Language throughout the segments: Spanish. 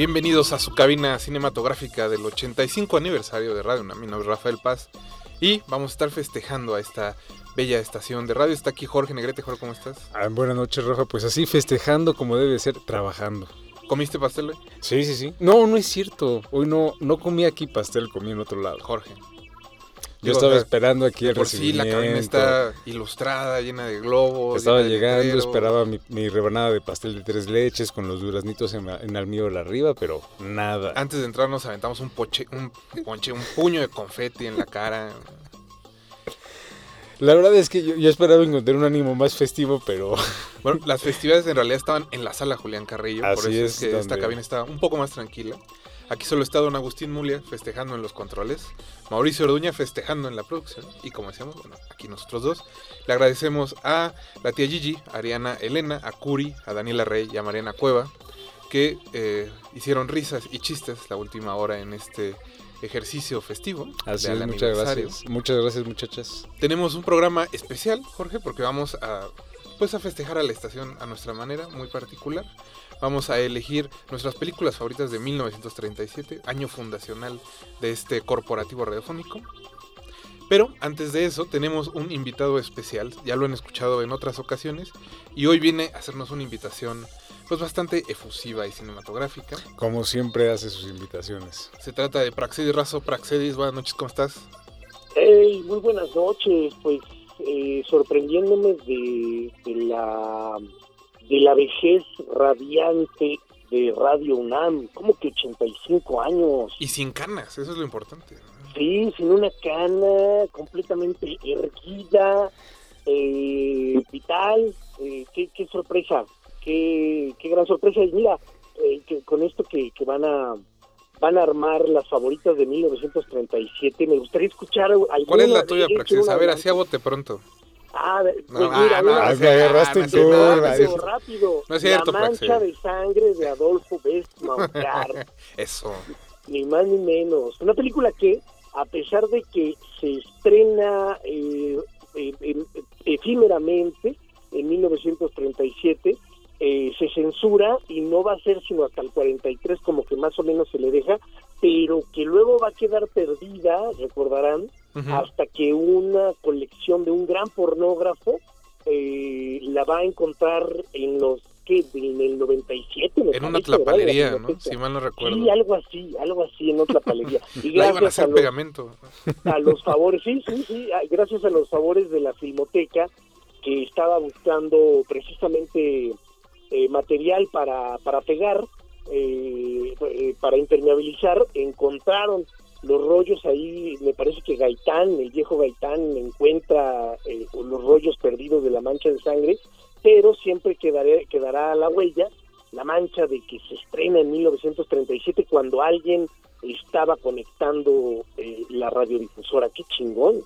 Bienvenidos a su cabina cinematográfica del 85 aniversario de Radio. Mi nombre es Rafael Paz y vamos a estar festejando a esta bella estación de radio. Está aquí Jorge Negrete. Jorge, ¿cómo estás? Ah, buenas noches, Rafa. Pues así festejando como debe ser, trabajando. ¿Comiste pastel hoy? Sí, sí, sí. No, no es cierto. Hoy no, no comí aquí pastel, comí en otro lado. Jorge. Yo estaba esperando aquí el Por sí, la cabina recibimiento. está ilustrada, llena de globos. Estaba llegando, esperaba mi, mi rebanada de pastel de tres leches con los duraznitos en, en almíbar arriba, pero nada. Antes de entrar nos aventamos un poche, un ponche, un puño de confeti en la cara. La verdad es que yo, yo esperaba encontrar un ánimo más festivo, pero Bueno, las festividades en realidad estaban en la sala Julián Carrillo, por Así eso es, es, que esta donde- cabina estaba un poco más tranquila. Aquí solo está don Agustín Mulia festejando en los controles, Mauricio Orduña festejando en la producción y como decíamos, bueno, aquí nosotros dos. Le agradecemos a la tía Gigi, a Ariana Elena, a Curi, a Daniela Rey y a Mariana Cueva que eh, hicieron risas y chistes la última hora en este ejercicio festivo. así es, muchas gracias. Muchas gracias, muchachas. Tenemos un programa especial, Jorge, porque vamos a pues a festejar a la estación a nuestra manera, muy particular. Vamos a elegir nuestras películas favoritas de 1937, año fundacional de este corporativo radiofónico. Pero antes de eso tenemos un invitado especial, ya lo han escuchado en otras ocasiones, y hoy viene a hacernos una invitación pues bastante efusiva y cinematográfica. Como siempre hace sus invitaciones. Se trata de Praxedis Razo. Praxedis, buenas noches, ¿cómo estás? Hey, muy buenas noches. Pues eh, sorprendiéndome de, de la de la vejez radiante de Radio UNAM, como que 85 años. Y sin canas, eso es lo importante. Sí, sin una cana, completamente erguida, eh, vital. eh, qué, qué sorpresa, qué, qué gran sorpresa. Y mira, eh, que con esto que, que van a van a armar las favoritas de 1937, me gustaría escuchar alguna ¿Cuál es la tuya, Praxedis? A ver, así a bote pronto. Ah, pues No, mira, ah, no, agarraste en rápido. No es cierto, La mancha Praxedis. de sangre de Adolfo Westman, claro, Eso. ni más ni menos. Una película que, a pesar de que se estrena eh, eh, em- efímeramente en 1937, eh, se censura y no va a ser sino hasta el 43 como que más o menos se le deja, pero que luego va a quedar perdida, recordarán, Ujú. hasta que una colección de un gran pornógrafo eh, la va a encontrar en los que en el 97 me En una tlapalería, ¿no? Si mal no recuerdo. Sí, algo así, algo así en otra palería. Y La iban a gracias a hacer los, pegamento. a los favores, sí, sí, sí, gracias a los favores de la Filmoteca que estaba buscando precisamente eh, material para, para pegar, eh, eh, para impermeabilizar, encontraron los rollos ahí, me parece que Gaitán, el viejo Gaitán, encuentra eh, los rollos perdidos de la mancha de sangre, pero siempre quedaré, quedará la huella, la mancha de que se estrena en 1937 cuando alguien estaba conectando eh, la radiodifusora. ¡Qué chingón!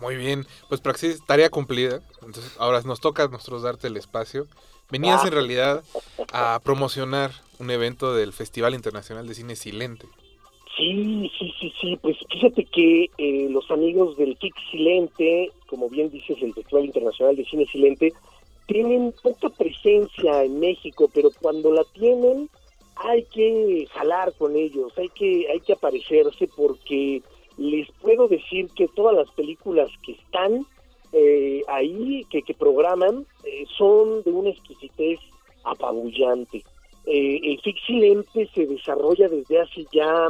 Muy bien. Pues Praxis, tarea cumplida. Entonces, ahora nos toca a nosotros darte el espacio. Venías Ah. en realidad a promocionar un evento del Festival Internacional de Cine Silente. Sí, sí, sí, sí. Pues fíjate que eh, los amigos del FIC Silente, como bien dices, el Festival Internacional de Cine Silente, tienen poca presencia en México, pero cuando la tienen hay que jalar con ellos, hay que, hay que aparecerse porque les puedo decir que todas las películas que están eh, ahí, que, que programan, eh, son de una exquisitez apabullante. Eh, el FIC Silente se desarrolla desde hace ya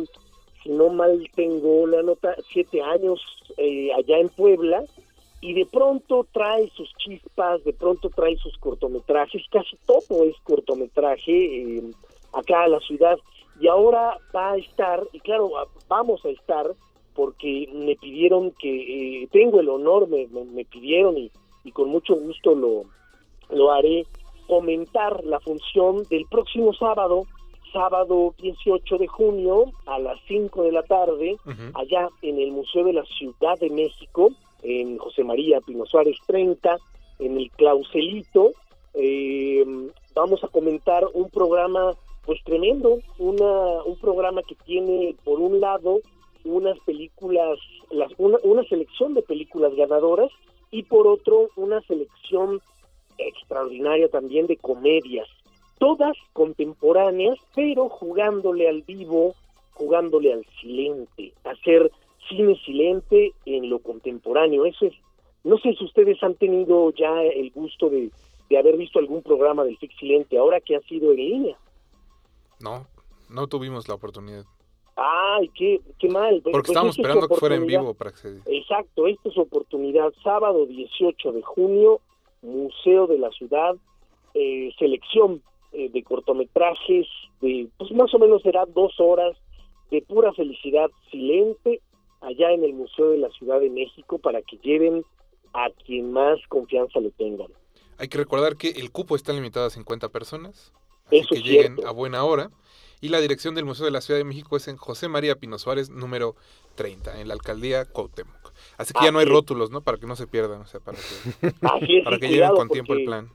si no mal tengo la nota, siete años eh, allá en Puebla, y de pronto trae sus chispas, de pronto trae sus cortometrajes, casi todo es cortometraje eh, acá a la ciudad, y ahora va a estar, y claro, vamos a estar, porque me pidieron que, eh, tengo el honor, me, me- me pidieron y, y con mucho gusto lo, lo haré, comentar la función del próximo sábado, sábado 18 de junio a las 5 de la tarde, allá en el Museo de la Ciudad de México, en José María Pino Suárez 30, en el Clauselito. Eh, vamos a comentar un programa pues tremendo, una, un programa que tiene por un lado unas películas, las, una, una selección de películas ganadoras y por otro una selección extraordinaria también de comedias, todas contemporáneas, pero jugándole al vivo, jugándole al silente, hacer cine silente en lo contemporáneo. Eso es, no sé si ustedes han tenido ya el gusto de, de haber visto algún programa del FIC Silente ahora que ha sido en línea. No, no tuvimos la oportunidad. Ay, qué, qué mal. Porque pues estábamos es esperando que fuera en vivo para acceder. Exacto, esta es su oportunidad. Sábado 18 de junio, Museo de la Ciudad, eh, selección eh, de cortometrajes, de pues más o menos será dos horas de pura felicidad silente allá en el Museo de la Ciudad de México para que lleven a quien más confianza le tengan. Hay que recordar que el cupo está limitado a 50 personas. Así Eso que lleguen cierto. a buena hora. Y la dirección del Museo de la Ciudad de México es en José María Pino Suárez, número 30, en la alcaldía Cuauhtémoc. Así que ya no hay rótulos, ¿no? Para que no se pierdan, o sea, para que, Así es, para que lleven cuidado, con tiempo el plan.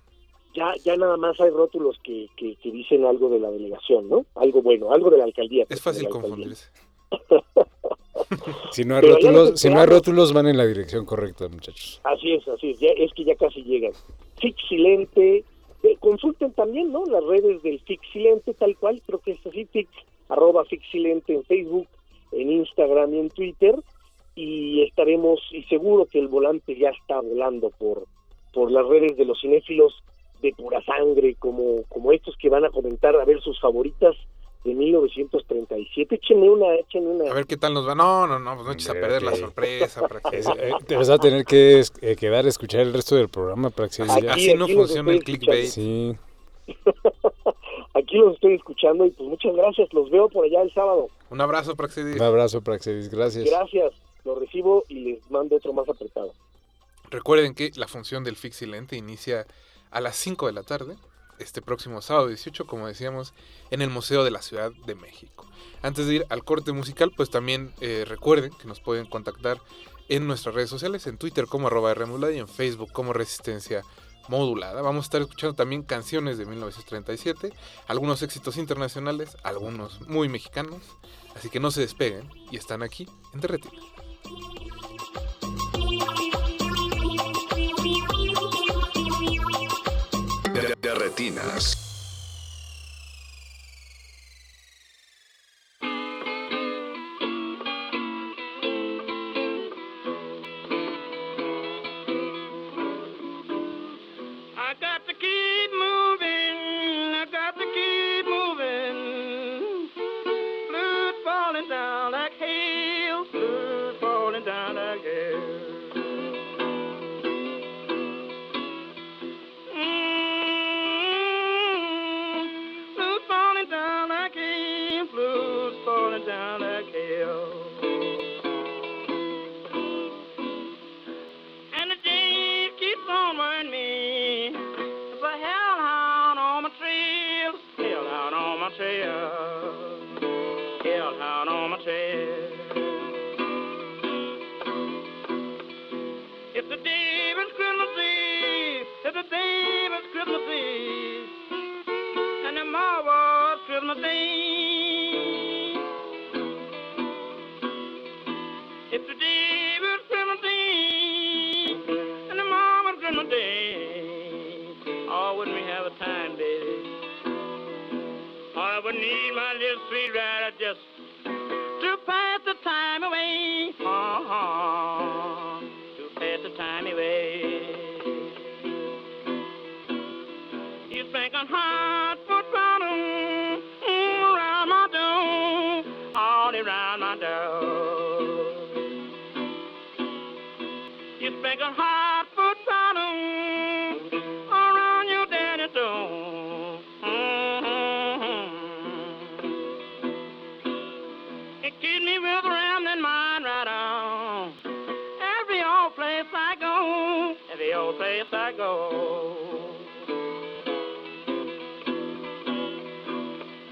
Ya, ya nada más hay rótulos que, que, que dicen algo de la delegación, ¿no? Algo bueno, algo de la alcaldía. Es pues, fácil confundirse. Si no hay Pero rótulos, los si no hay rótulos, van en la dirección correcta, muchachos. Así es, así es, ya, es que ya casi llegan. Fixilente, eh, consulten también, ¿no? Las redes del Fixilente, tal cual, creo que es así, Fix, arroba Fixilente en Facebook, en Instagram y en Twitter, y estaremos, y seguro que el volante ya está volando por, por las redes de los cinéfilos de pura sangre, como, como estos que van a comentar a ver sus favoritas de 1937. Échenme una, échenme una. A ver qué tal nos va. No, no, no, pues no eches a perder la sorpresa. Para que... Es- eh, te vas a tener que eh, quedar a escuchar el resto del programa para que se Aquí- ya- Así no aquí funciona el estoy clickbait. Sí, Aquí los estoy escuchando y pues muchas gracias, los veo por allá el sábado. Un abrazo, Praxedis. un abrazo, Praxedis, gracias. Gracias, lo recibo y les mando otro más apretado. Recuerden que la función del Fixilente inicia a las 5 de la tarde, este próximo sábado 18, como decíamos, en el Museo de la Ciudad de México. Antes de ir al corte musical, pues también eh, recuerden que nos pueden contactar en nuestras redes sociales, en Twitter como arroba Rmodulada y en Facebook como Resistencia Modulada. Vamos a estar escuchando también canciones de 1937, algunos éxitos internacionales, algunos muy mexicanos, así que no se despeguen y están aquí en Derretina. De,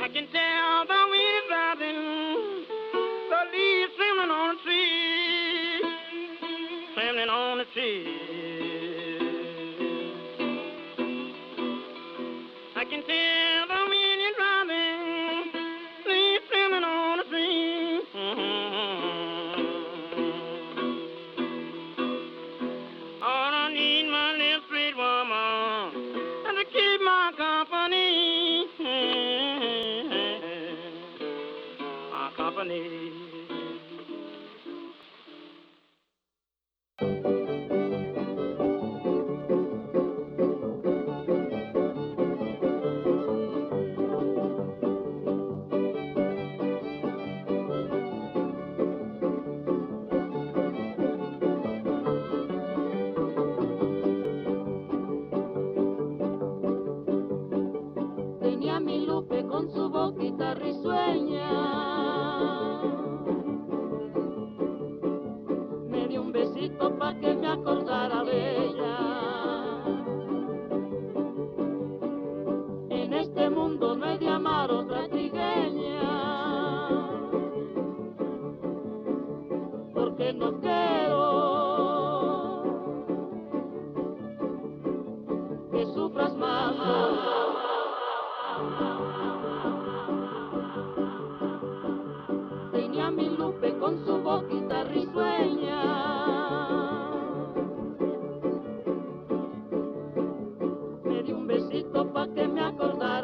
I can tell. Que me acordara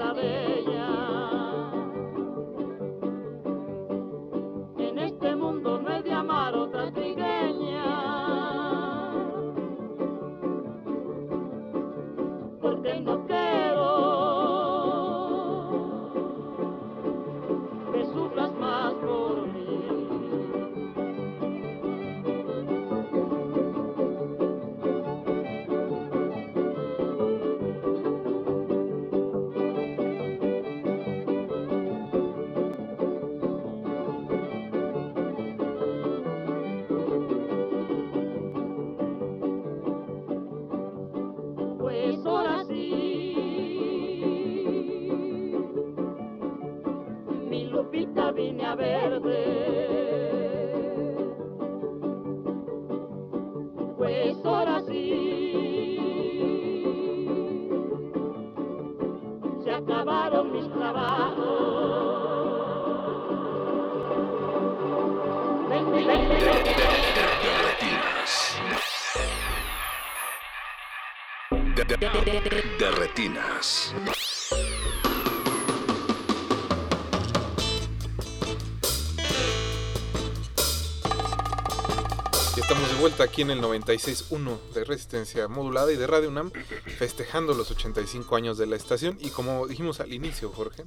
estamos de vuelta aquí en el 96.1 de Resistencia Modulada y de Radio UNAM, festejando los 85 años de la estación. Y como dijimos al inicio, Jorge,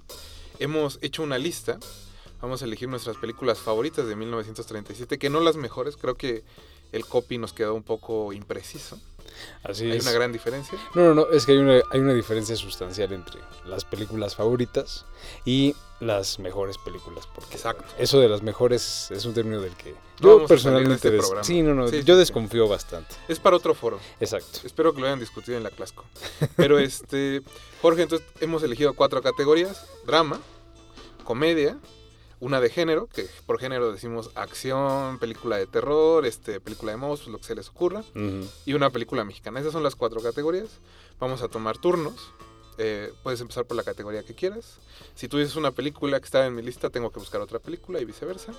hemos hecho una lista. Vamos a elegir nuestras películas favoritas de 1937, que no las mejores. Creo que el copy nos quedó un poco impreciso. Así Hay es. una gran diferencia. No, no, no, es que hay una, hay una diferencia sustancial entre las películas favoritas y las mejores películas. Porque Exacto. eso de las mejores es un término del que yo personalmente... este des- sí, no, no, Sí, yo sí. desconfío bastante. Es para otro foro. Exacto. Espero que lo hayan discutido en la Clasco. Pero este, Jorge, entonces hemos elegido cuatro categorías: drama, comedia, una de género, que por género decimos acción, película de terror, este, película de monstruos, lo que se les ocurra, y una película mexicana. Esas son las cuatro categorías. Vamos a tomar turnos. Eh, puedes empezar por la categoría que quieras. Si tú dices una película que está en mi lista, tengo que buscar otra película y viceversa.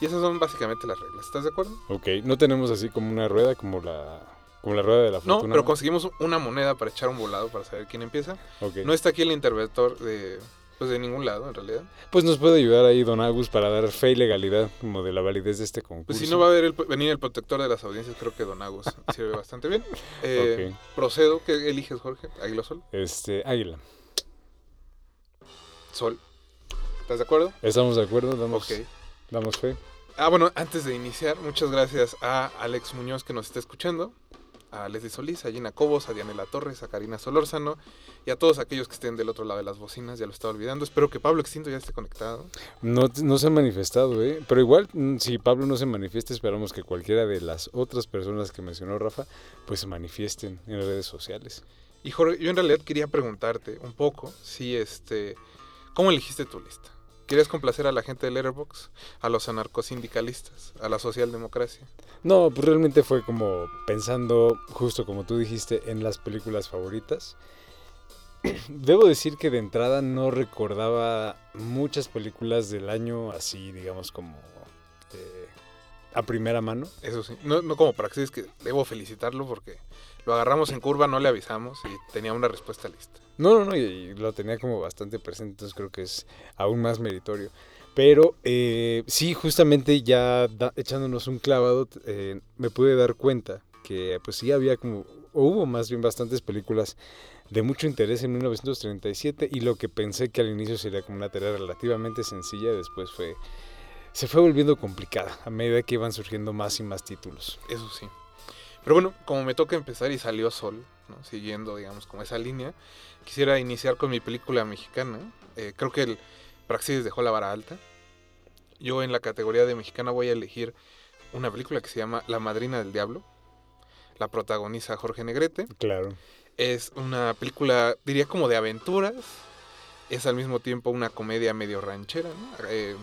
Y esas son básicamente las reglas. ¿Estás de acuerdo? Ok, no tenemos así como una rueda como la, como la rueda de la No, fortuna. pero conseguimos una moneda para echar un volado para saber quién empieza. Ok. No está aquí el interventor de, pues de ningún lado, en realidad. Pues nos puede ayudar ahí Don Agus para dar fe y legalidad como de la validez de este concurso. Pues si no va a haber el- venir el protector de las audiencias, creo que Don Agos sirve bastante bien. Eh, Procedo. ¿Qué eliges, Jorge? Águila o Sol. Este, Águila. Sol. ¿Estás de acuerdo? ¿Estamos de acuerdo? Damos fe. Ah, bueno, antes de iniciar, muchas gracias a Alex Muñoz que nos está escuchando, a Leslie Solís, a Gina Cobos, a Dianela Torres, a Karina Solórzano y a todos aquellos que estén del otro lado de las bocinas, ya lo estaba olvidando. Espero que Pablo Extinto ya esté conectado. No, no se ha manifestado, ¿eh? Pero igual, mm, si Pablo no se manifiesta, esperamos que cualquiera de las otras personas que mencionó Rafa, pues se manifiesten en redes sociales. Y Jorge, yo en realidad quería preguntarte un poco si este ¿Cómo elegiste tu lista? ¿Querías complacer a la gente de Letterboxd, a los anarcosindicalistas, a la socialdemocracia? No, pues realmente fue como pensando, justo como tú dijiste, en las películas favoritas. Debo decir que de entrada no recordaba muchas películas del año así, digamos, como eh, a primera mano. Eso sí, no, no como Praxis, que debo felicitarlo porque lo agarramos en curva, no le avisamos y tenía una respuesta lista. No, no, no, y, y lo tenía como bastante presente, entonces creo que es aún más meritorio. Pero eh, sí, justamente ya da- echándonos un clavado, eh, me pude dar cuenta que pues sí había como, o hubo más bien bastantes películas de mucho interés en 1937 y lo que pensé que al inicio sería como una tarea relativamente sencilla, después fue, se fue volviendo complicada a medida que iban surgiendo más y más títulos. Eso sí. Pero bueno, como me toca empezar y salió Sol, ¿no? siguiendo, digamos, como esa línea, quisiera iniciar con mi película mexicana. Eh, creo que el Praxis dejó la vara alta. Yo en la categoría de mexicana voy a elegir una película que se llama La Madrina del Diablo. La protagoniza Jorge Negrete. Claro. Es una película, diría como de aventuras. Es al mismo tiempo una comedia medio ranchera. ¿no? Eh,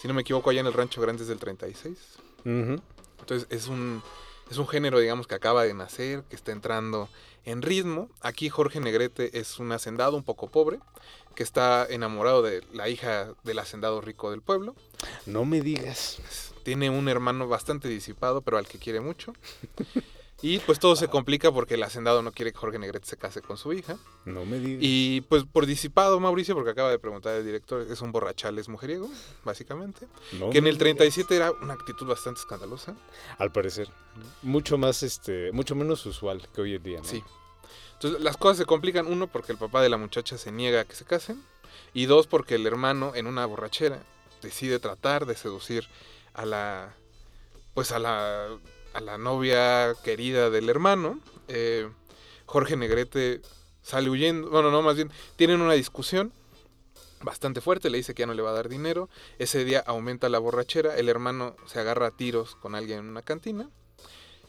si no me equivoco, allá en el Rancho Grande es del 36. Ujú. Entonces es un, es un género, digamos, que acaba de nacer, que está entrando en ritmo. Aquí Jorge Negrete es un hacendado un poco pobre, que está enamorado de la hija del hacendado rico del pueblo. No me digas. Tiene un hermano bastante disipado, pero al que quiere mucho. Y pues todo se complica porque el hacendado no quiere que Jorge Negrete se case con su hija. No me digas. Y pues por disipado, Mauricio, porque acaba de preguntar el director, es un borrachal, es mujeriego, básicamente. No Que en el digas. 37 era una actitud bastante escandalosa. Al parecer. Mucho más, este, mucho menos usual que hoy en día, ¿no? Sí. Entonces las cosas se complican, uno, porque el papá de la muchacha se niega a que se casen, y dos, porque el hermano, en una borrachera, decide tratar de seducir a la, pues a la, a la novia querida del hermano. Eh, Jorge Negrete sale huyendo, bueno, no, más bien, tienen una discusión bastante fuerte, le dice que ya no le va a dar dinero, ese día aumenta la borrachera, el hermano se agarra a tiros con alguien en una cantina,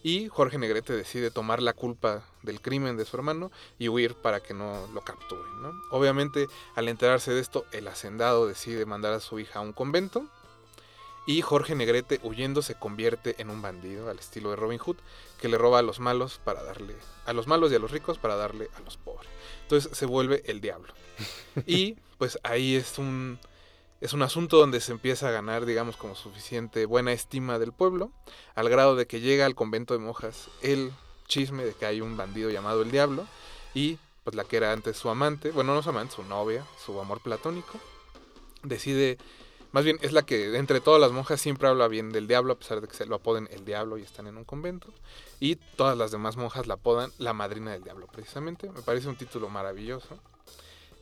y Jorge Negrete decide tomar la culpa del crimen de su hermano y huir para que no lo capturen. Obviamente, al enterarse de esto, el hacendado decide mandar a su hija a un convento. Y Jorge Negrete, huyendo, se convierte en un bandido al estilo de Robin Hood, que le roba a los malos para darle a los malos y a los ricos para darle a los pobres. Entonces se vuelve el diablo. Y pues ahí es un es un asunto donde se empieza a ganar, digamos, como suficiente buena estima del pueblo, al grado de que llega al convento de monjas el chisme de que hay un bandido llamado el Diablo y pues la que era antes su amante, bueno, no su amante, su novia, su amor platónico, decide, más bien es la que entre todas las monjas siempre habla bien del Diablo, a pesar de que se lo apoden el Diablo y están en un convento, y todas las demás monjas la apodan la madrina del Diablo, precisamente, me parece un título maravilloso.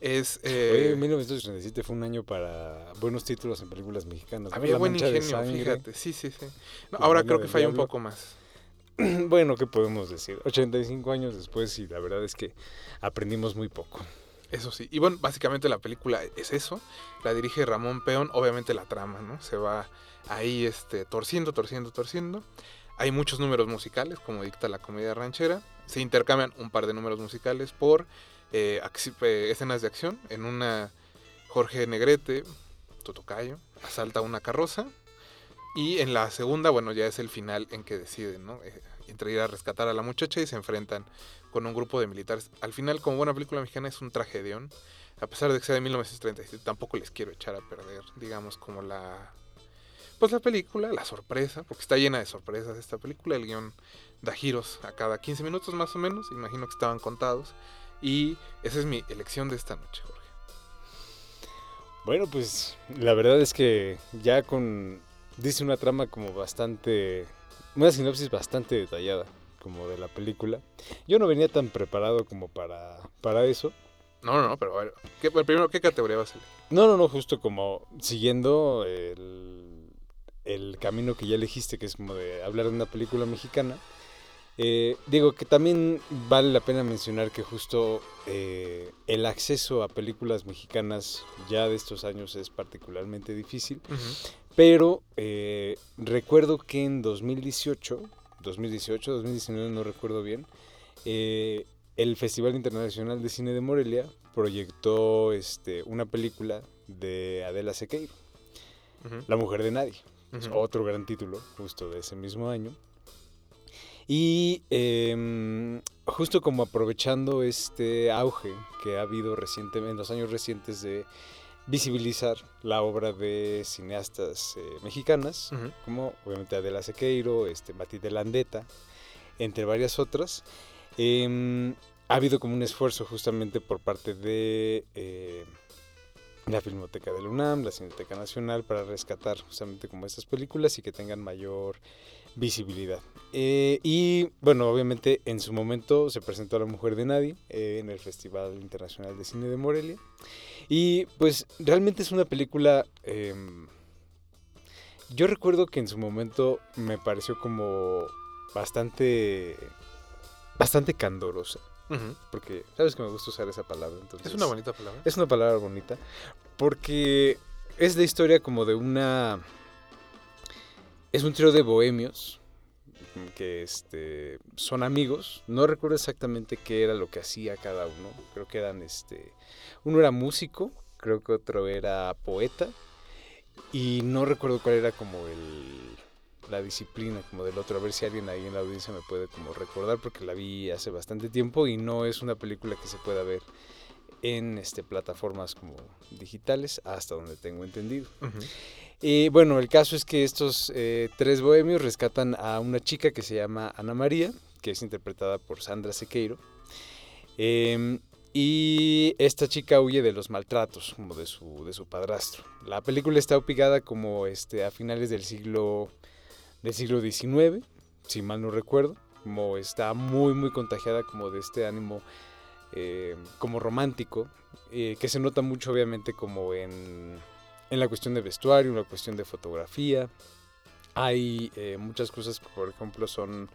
Es... eh, Oye, 1937 fue un año para buenos títulos en películas mexicanas. había La buen ingenio, fíjate, sí, sí, sí. No, ahora creo que falla un poco más. Bueno, ¿qué podemos decir? 85 años después y la verdad es que aprendimos muy poco. Eso sí. Y bueno, básicamente la película es eso. La dirige Ramón Peón. Obviamente la trama, ¿no? Se va ahí este, torciendo, torciendo, torciendo. Hay muchos números musicales, como dicta la comedia ranchera. Se intercambian un par de números musicales por eh, eh, escenas de acción. En una, Jorge Negrete, Totocayo, asalta una carroza. Y en la segunda, bueno, ya es el final en que deciden, ¿no? Eh, entre ir a rescatar a la muchacha y se enfrentan con un grupo de militares. Al final, como buena película mexicana, es un tragedión. A pesar de que sea de 1937, tampoco les quiero echar a perder, digamos, como la... Pues la película, la sorpresa, porque está llena de sorpresas esta película. El guion da giros a cada 15 minutos más o menos, imagino que estaban contados. Y esa es mi elección de esta noche, Jorge. Bueno, pues la verdad es que ya con... Dice una trama como bastante... Una sinopsis bastante detallada como de la película. Yo no venía tan preparado como para, para eso. No, no, no, pero a ver, ¿qué, primero, ¿qué categoría vas a elegir? No, no, no, justo como siguiendo el, el camino que ya elegiste, que es como de hablar de una película mexicana. Eh, digo que también vale la pena mencionar que justo eh, el acceso a películas mexicanas ya de estos años es particularmente difícil. Pero eh, recuerdo que en 2018, 2018, 2019, no recuerdo bien, eh, el Festival Internacional de Cine de Morelia proyectó este, una película de Adela Sequeiro, La mujer de nadie. Otro gran título, justo de ese mismo año. Y em, justo como aprovechando este auge que ha habido recientemente, en los años recientes de visibilizar la obra de cineastas eh, mexicanas, como obviamente Adela Sequeiro, este, Matilde Landeta, entre varias otras, em, ha habido como un esfuerzo justamente por parte de eh, la Filmoteca de la UNAM, la Cineteca Nacional, para rescatar justamente como estas películas y que tengan mayor visibilidad. Eh, y bueno, obviamente en su momento se presentó a La Mujer de Nadie eh, en el Festival Internacional de Cine de Morelia. Y pues realmente es una película... em, yo recuerdo que en su momento me pareció como bastante... Bastante candorosa. Porque sabes que me gusta usar esa palabra. Entonces, Es una bonita palabra. es una palabra bonita porque es la historia como de una... Es un trío de bohemios que este, son amigos. No recuerdo exactamente qué era lo que hacía cada uno. Creo que eran este... Uno era músico, creo que otro era poeta. Y no recuerdo cuál era como el la disciplina como del otro, a ver si alguien ahí en la audiencia me puede como recordar porque la vi hace bastante tiempo y no es una película que se pueda ver en este, plataformas como digitales, hasta donde tengo entendido. Y bueno, el caso es que estos eh, tres bohemios rescatan a una chica que se llama Ana María, que es interpretada por Sandra Sequeiro. Em, y esta chica huye de los maltratos, como de su, de su padrastro. La película está ubicada como este, a finales del siglo, del siglo XIX, si mal no recuerdo. Como está muy, muy contagiada como de este ánimo eh, como romántico, eh, que se nota mucho obviamente como en, en la cuestión de vestuario, en la cuestión de fotografía. Hay eh, muchas cosas que, por ejemplo, son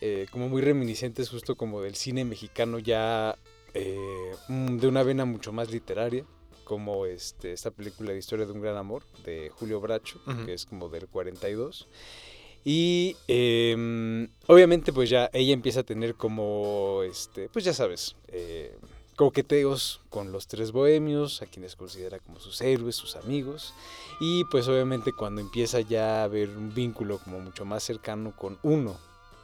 eh, como muy reminiscentes justo como del cine mexicano ya eh, de una vena mucho más literaria, como este, esta película de Historia de un Gran Amor de Julio Bracho, que es como del 42. Y em, obviamente pues ya ella empieza a tener como, este, pues ya sabes, eh, coqueteos con los tres bohemios, a quienes considera como sus héroes, sus amigos. Y pues obviamente cuando empieza ya a haber un vínculo como mucho más cercano con uno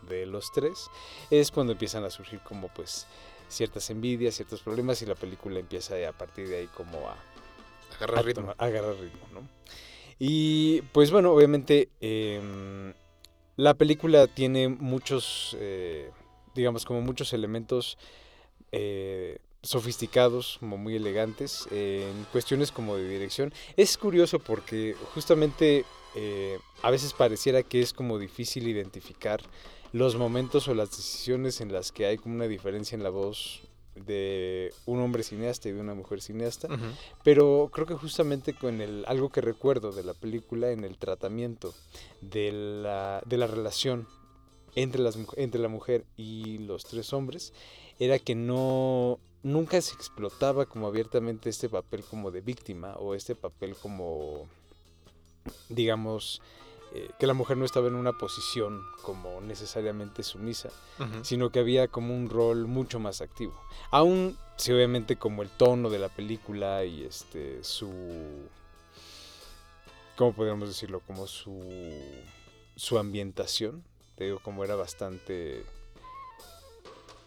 de los tres, es cuando empiezan a surgir como pues ciertas envidias, ciertos problemas y la película empieza a partir de ahí como a, Agarra a ritmo. tomar- a agarrar ritmo, ¿no? Y pues bueno, obviamente em, la película tiene muchos, eh, digamos, como muchos elementos eh, sofisticados, como muy elegantes, eh, en cuestiones como de dirección. Es curioso porque justamente eh, a veces pareciera que es como difícil identificar los momentos o las decisiones en las que hay como una diferencia en la voz de un hombre cineasta y de una mujer cineasta. Pero creo que justamente con el, algo que recuerdo de la película en el tratamiento de la, de la relación entre, las, entre la mujer y los tres hombres era que no nunca se explotaba como abiertamente este papel como de víctima o este papel como digamos eh, que la mujer no estaba en una posición como necesariamente sumisa sino que había como un rol mucho más activo. Aún si obviamente como el tono de la película y este su ¿cómo podríamos decirlo? como su su ambientación, te digo como era bastante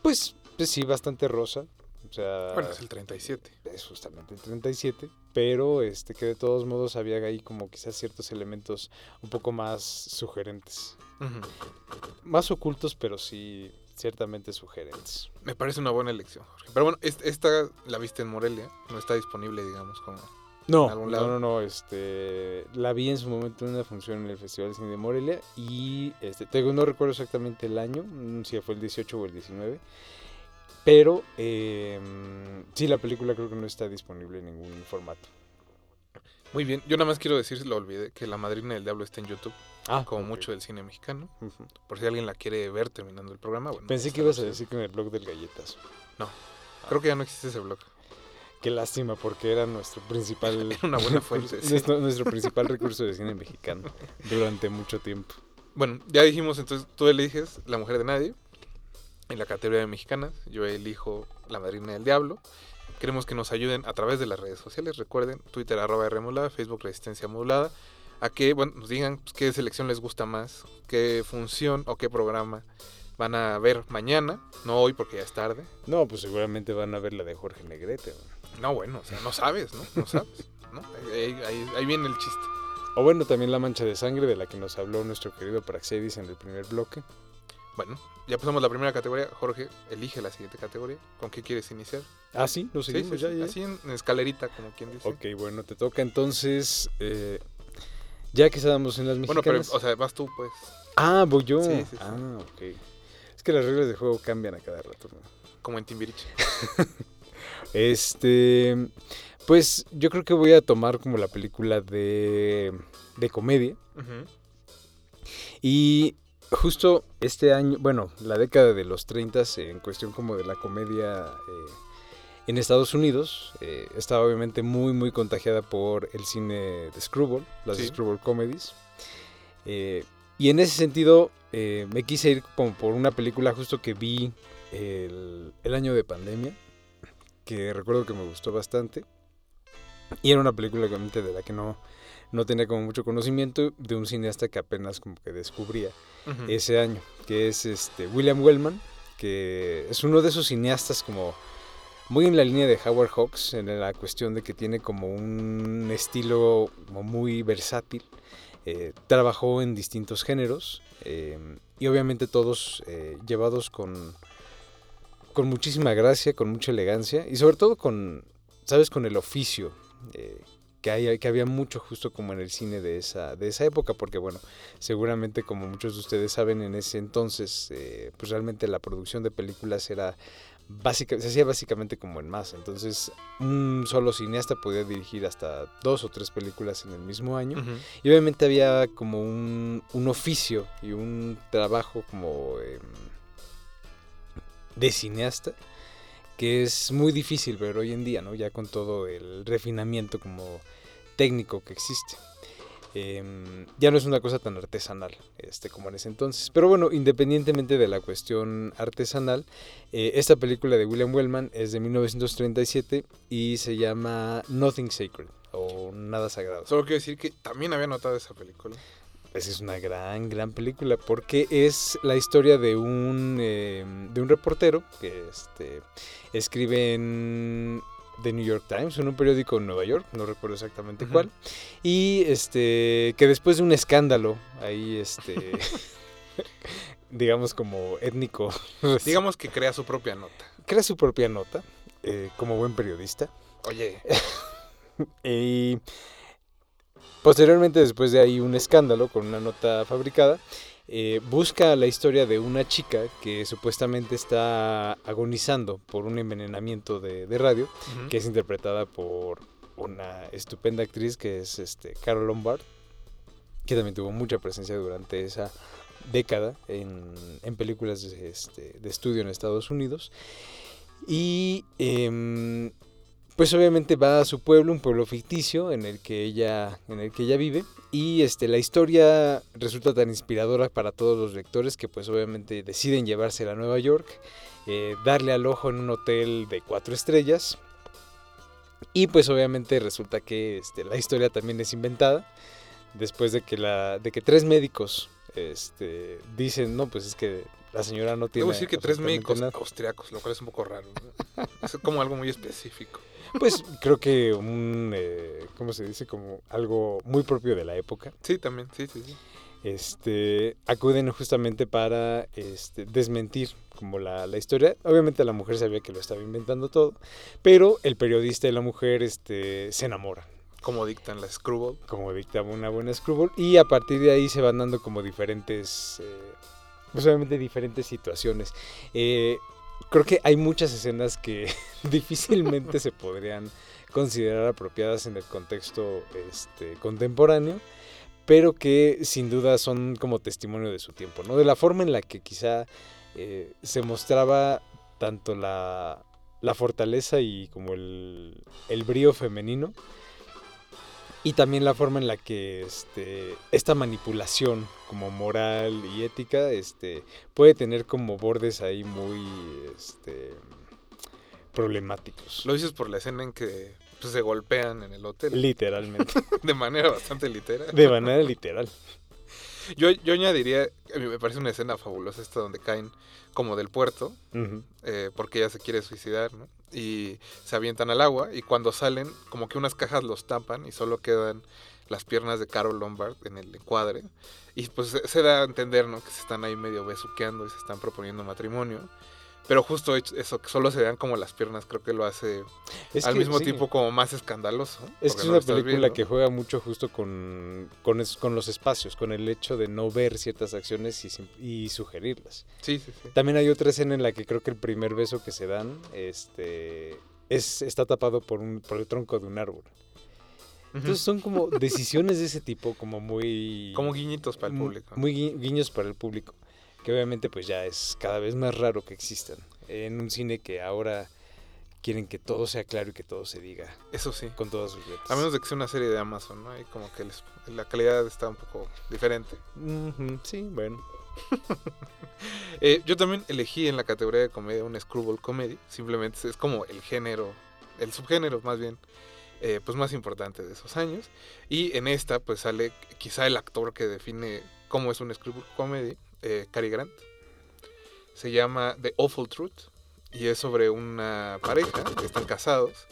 pues, pues sí, bastante rosa. O sea, Bueno, es el 37. es justamente el 37, pero este que de todos modos había ahí como quizás ciertos elementos un poco más sugerentes más ocultos, pero sí ciertamente sugerentes. Me parece una buena elección, Jorge. Pero bueno, est- esta la viste en Morelia. No está disponible, digamos, como... No, ¿En algún no, lado? no, no, este, la vi en su momento en una función en el Festival de Cine de Morelia y, este, te digo, no recuerdo exactamente el año, mm, si fue el 18 o el 19, pero eh, sí, la película creo que no está disponible en ningún formato. Muy bien. Yo nada más quiero decir, lo olvidé, que La Madrina del Diablo está en YouTube, Ah, como mucho del cine mexicano. Por si alguien la quiere ver terminando el programa. Bueno, Pensé que ibas a decir que en el blog del Galletas. Creo que ya no existe ese blog. Qué lástima, porque era nuestro principal... Era una buena fuente, sí. nuestro, nuestro principal recurso de cine mexicano durante mucho tiempo. Bueno, ya dijimos, entonces tú eliges La Mujer de Nadie en la categoría de mexicanas. Yo elijo La Madrina del Diablo. Queremos que nos ayuden a través de las redes sociales. Recuerden, Twitter arroba R modulada, Facebook Resistencia Modulada. A que bueno, nos digan pues, qué selección les gusta más, qué función o qué programa van a ver mañana. No hoy porque ya es tarde. No, pues seguramente van a ver la de Jorge Negrete. ¿no? No, bueno, o sea, no sabes, ¿no? No sabes. ¿no? Ahí, ahí- ahí viene el chiste. O bueno, también la mancha de sangre de la que nos habló nuestro querido Praxedis en el primer bloque. Bueno, ya pasamos la primera categoría. Jorge, elige la siguiente categoría. ¿Con qué quieres iniciar? Ah, sí, Sí, seguimos sí, ya, sí, ya. Así en, escalerita, como quien dice. Ok, bueno, te toca entonces. eh, ya que estábamos en las Bueno, mexicanas. pero, o sea, vas tú, pues. ah, voy yo. Sí, sí, sí. Ah, ok. Es que las reglas de juego cambian a cada rato. ¿no? Como en Timbiriche. Este. Pues yo creo que voy a tomar como la película de, de comedia. Y justo este año, bueno, la década de los 30 en cuestión como de la comedia eh, en Estados Unidos, eh, estaba obviamente muy, muy contagiada por el cine de Screwball, las Sí. Screwball Comedies. Eh, y en ese sentido me quise ir como por una película justo que vi el, el año de pandemia, que recuerdo que me gustó bastante. Y era una película obviamente de la que no, no tenía como mucho conocimiento, de un cineasta que apenas como que descubría ese año, que es este William Wellman, que es uno de esos cineastas como muy en la línea de Howard Hawks, en la cuestión de que tiene como un estilo como muy versátil. Eh, trabajó en distintos géneros eh, y obviamente todos eh, llevados con, con muchísima gracia, con mucha elegancia y sobre todo con, ¿sabes? Con el oficio. eh, que, hay, que había mucho justo como en el cine de esa, de esa época, porque bueno, seguramente como muchos de ustedes saben en ese entonces, eh, pues realmente la producción de películas era básica, se hacía básicamente como en masa, entonces un solo cineasta podía dirigir hasta dos o tres películas en el mismo año, y obviamente había como un, un oficio y un trabajo como em, de cineasta que es muy difícil ver hoy en día, ¿no? Ya con todo el refinamiento como técnico que existe. Em, ya no es una cosa tan artesanal este, como en ese entonces. Pero bueno, independientemente de la cuestión artesanal, eh, esta película de William Wellman es de 1937 y se llama Nothing Sacred o Nada Sagrado. Solo quiero decir que también había notado esa película. Esa es una gran, gran película porque es la historia de un, eh, de un reportero que este, escribe en The New York Times, en un periódico en Nueva York, no recuerdo exactamente cuál, y este, que después de un escándalo ahí, este, digamos como étnico, Digamos que crea su propia nota. crea su propia nota eh, como buen periodista. Oye, Y posteriormente, después de ahí un escándalo con una nota fabricada, eh, busca la historia de una chica que supuestamente está agonizando por un envenenamiento de, de radio, que es interpretada por una estupenda actriz que es este, Carol Lombard, que también tuvo mucha presencia durante esa década en, en películas de, este, de estudio en Estados Unidos. Y em, pues obviamente va a su pueblo, un pueblo ficticio en el que ella, en el que ella vive. Y este, la historia resulta tan inspiradora para todos los lectores que pues obviamente deciden llevársela a Nueva York, eh, darle al ojo en un hotel de cuatro estrellas. Y pues obviamente resulta que este, la historia también es inventada. Después de que, la, de que tres médicos este, dicen, no, pues es que la señora no tiene... debo decir que tres médicos nada". austriacos, lo cual es un poco raro. ¿no? Es como algo muy específico. Pues creo que un, eh, ¿cómo se dice? Como algo muy propio de la época. Sí, también, sí, sí, sí. Este, acuden justamente para este, desmentir como la, la historia. Obviamente la mujer sabía que lo estaba inventando todo, pero el periodista y la mujer este, se enamoran, Como dictan las Screwball. como dictaba una buena Screwball, y a partir de ahí se van dando como diferentes, eh, pues obviamente diferentes situaciones. Eh, creo que hay muchas escenas que difícilmente se podrían considerar apropiadas en el contexto este, contemporáneo, pero que sin duda son como testimonio de su tiempo, ¿no? De la forma en la que quizá eh, se mostraba tanto la, la fortaleza y como el, el brío femenino, y también la forma en la que este, esta manipulación como moral y ética este, puede tener como bordes ahí muy, este, problemáticos. Lo dices por la escena en que pues, se golpean en el hotel. Literalmente. de manera bastante literal. de manera literal. Yo, yo añadiría, a mí me parece una escena fabulosa esta donde caen como del puerto, eh, porque ella se quiere suicidar, ¿no? Y se avientan al agua y cuando salen, como que unas cajas los tapan y solo quedan las piernas de Carol Lombard en el encuadre. Y pues se, se da a entender, ¿no? Que se están ahí medio besuqueando y se están proponiendo matrimonio. Pero justo eso, que solo se dan como las piernas, creo que lo hace Es al que, mismo sí, tiempo como más escandaloso. Es que es no una película viendo. que juega mucho justo con, con, es- con los espacios, con el hecho de no ver ciertas acciones y, sugerirlas. Sí, sí, sí. También hay otra escena en la que creo que el primer beso que se dan este, es, está tapado por, un, por el tronco de un árbol. Entonces son como decisiones de ese tipo, como muy... Como guiñitos para el público. Muy gui- guiños para el público, que obviamente pues ya es cada vez más raro que existan. En un cine que ahora quieren que todo sea claro y que todo se diga Eso sí. con todas sus letras. A menos de que sea una serie de Amazon, ¿no? Y como que les- la calidad está un poco diferente. Sí, bueno. Eh, yo también elegí en la categoría de comedia un screwball comedy. Simplemente es como el género, el subgénero más bien, eh, pues más importante de esos años. Y en esta pues sale quizá el actor que define cómo es un screwball comedy, eh, Cary Grant. Se llama The Awful Truth y es sobre una pareja que están casados,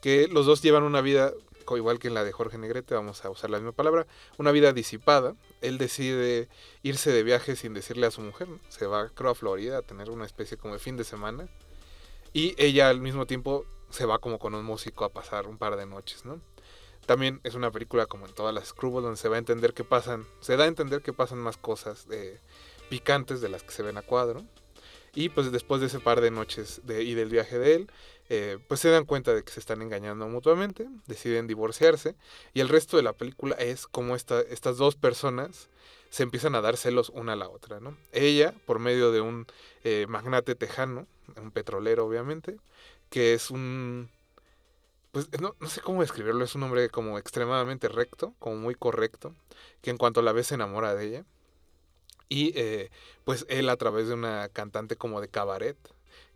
que los dos llevan una vida, igual que en la de Jorge Negrete, vamos a usar la misma palabra, una vida disipada. Él decide irse de viaje sin decirle a su mujer. Se va, creo, a Florida a tener una especie como de fin de semana. Y ella al mismo tiempo se va como con un músico a pasar un par de noches, ¿no? También es una película como en todas las Screwball donde se va a entender que pasan, se da a entender que pasan más cosas eh, picantes de las que se ven a cuadro. Y pues después de ese par de noches y del viaje de él, eh, pues se dan cuenta de que se están engañando mutuamente, deciden divorciarse y el resto de la película es como esta, estas dos personas se empiezan a dar celos una a la otra, ¿no? Ella, por medio de un eh, magnate tejano, un petrolero obviamente, que es un... Pues no, no sé cómo describirlo, es un hombre como extremadamente recto, como muy correcto, que en cuanto la ve se enamora de ella. Y eh, pues él a través de una cantante como de cabaret,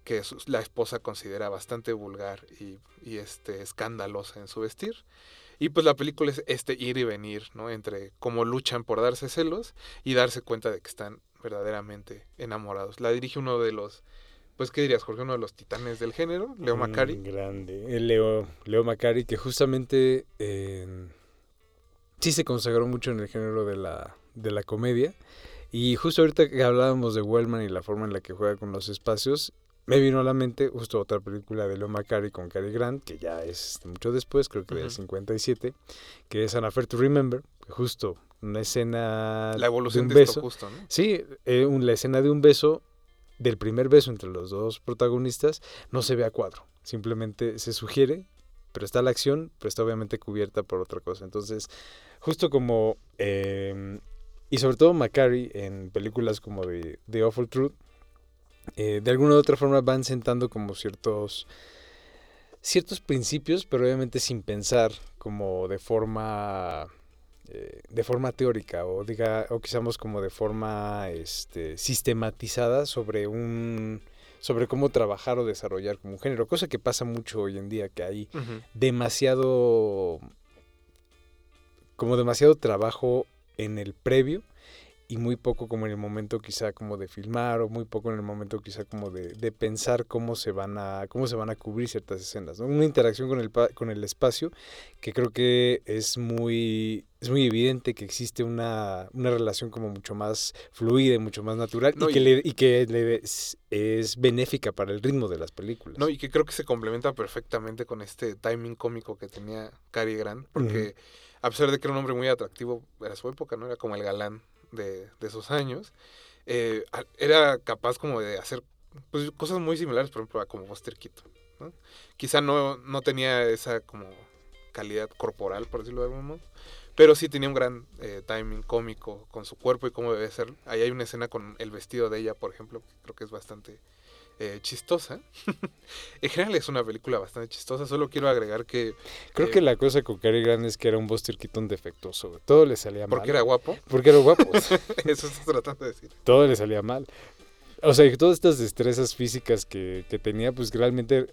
que la esposa considera bastante vulgar y, y, este, escandalosa en su vestir. Y pues la película es este ir y venir, ¿no? Entre cómo luchan por darse celos y darse cuenta de que están verdaderamente enamorados. La dirige uno de los, pues, ¿qué dirías, Jorge? Uno de los titanes del género, Leo Macari. Grande. El Leo, Leo Macari, que justamente eh, sí se consagró mucho en el género de la, de la comedia. Y justo ahorita que hablábamos de Wellman y la forma en la que juega con los espacios, me vino a la mente justo otra película de Leo Macari con Cary Grant, que ya es mucho después, creo que del Ujú. 57, que es An Affair to Remember, que justo una escena La evolución de de, un esto beso. justo, ¿no? Sí, eh, un- la escena de un beso, del primer beso entre los dos protagonistas, no se ve a cuadro. Simplemente se sugiere, pero está la acción, pero está obviamente cubierta por otra cosa. Entonces, justo como... eh, y sobre todo Macari en películas como The Awful Truth, eh, de alguna u otra forma van sentando como ciertos ciertos principios, pero obviamente sin pensar como de forma eh, de forma teórica o diga o quizás como de forma este, sistematizada sobre un sobre cómo trabajar o desarrollar como un género, cosa que pasa mucho hoy en día que hay demasiado como demasiado trabajo en el previo y muy poco como en el momento quizá como de filmar o muy poco en el momento quizá como de, de pensar cómo se van a cómo se van a cubrir ciertas escenas ¿no? una interacción con el con el espacio que creo que es muy es muy evidente que existe una, una relación como mucho más fluida y mucho más natural No, y que y- le, y que le es, es benéfica para el ritmo de las películas No, y que creo que se complementa perfectamente con este timing cómico que tenía Cary Grant, porque a pesar de que era un hombre muy atractivo para su época, ¿no? Era como el galán de, de esos años, eh, era capaz como de hacer pues, cosas muy similares, por ejemplo, a como Buster Keaton. Quizá no, no tenía esa como calidad corporal, por decirlo de algún modo, pero sí tenía un gran eh, timing cómico con su cuerpo y cómo debe ser. Ahí hay una escena con el vestido de ella, por ejemplo, que creo que es bastante eh, chistosa. en general es una película bastante chistosa, solo quiero agregar que Creo Eh, que la cosa con Cary Grant es que era un Buster Keaton defectuoso. Todo le salía mal. porque era guapo, Porque era guapo. eso estás tratando de decir. todo le salía mal. O sea, que todas estas destrezas físicas que, que tenía, pues realmente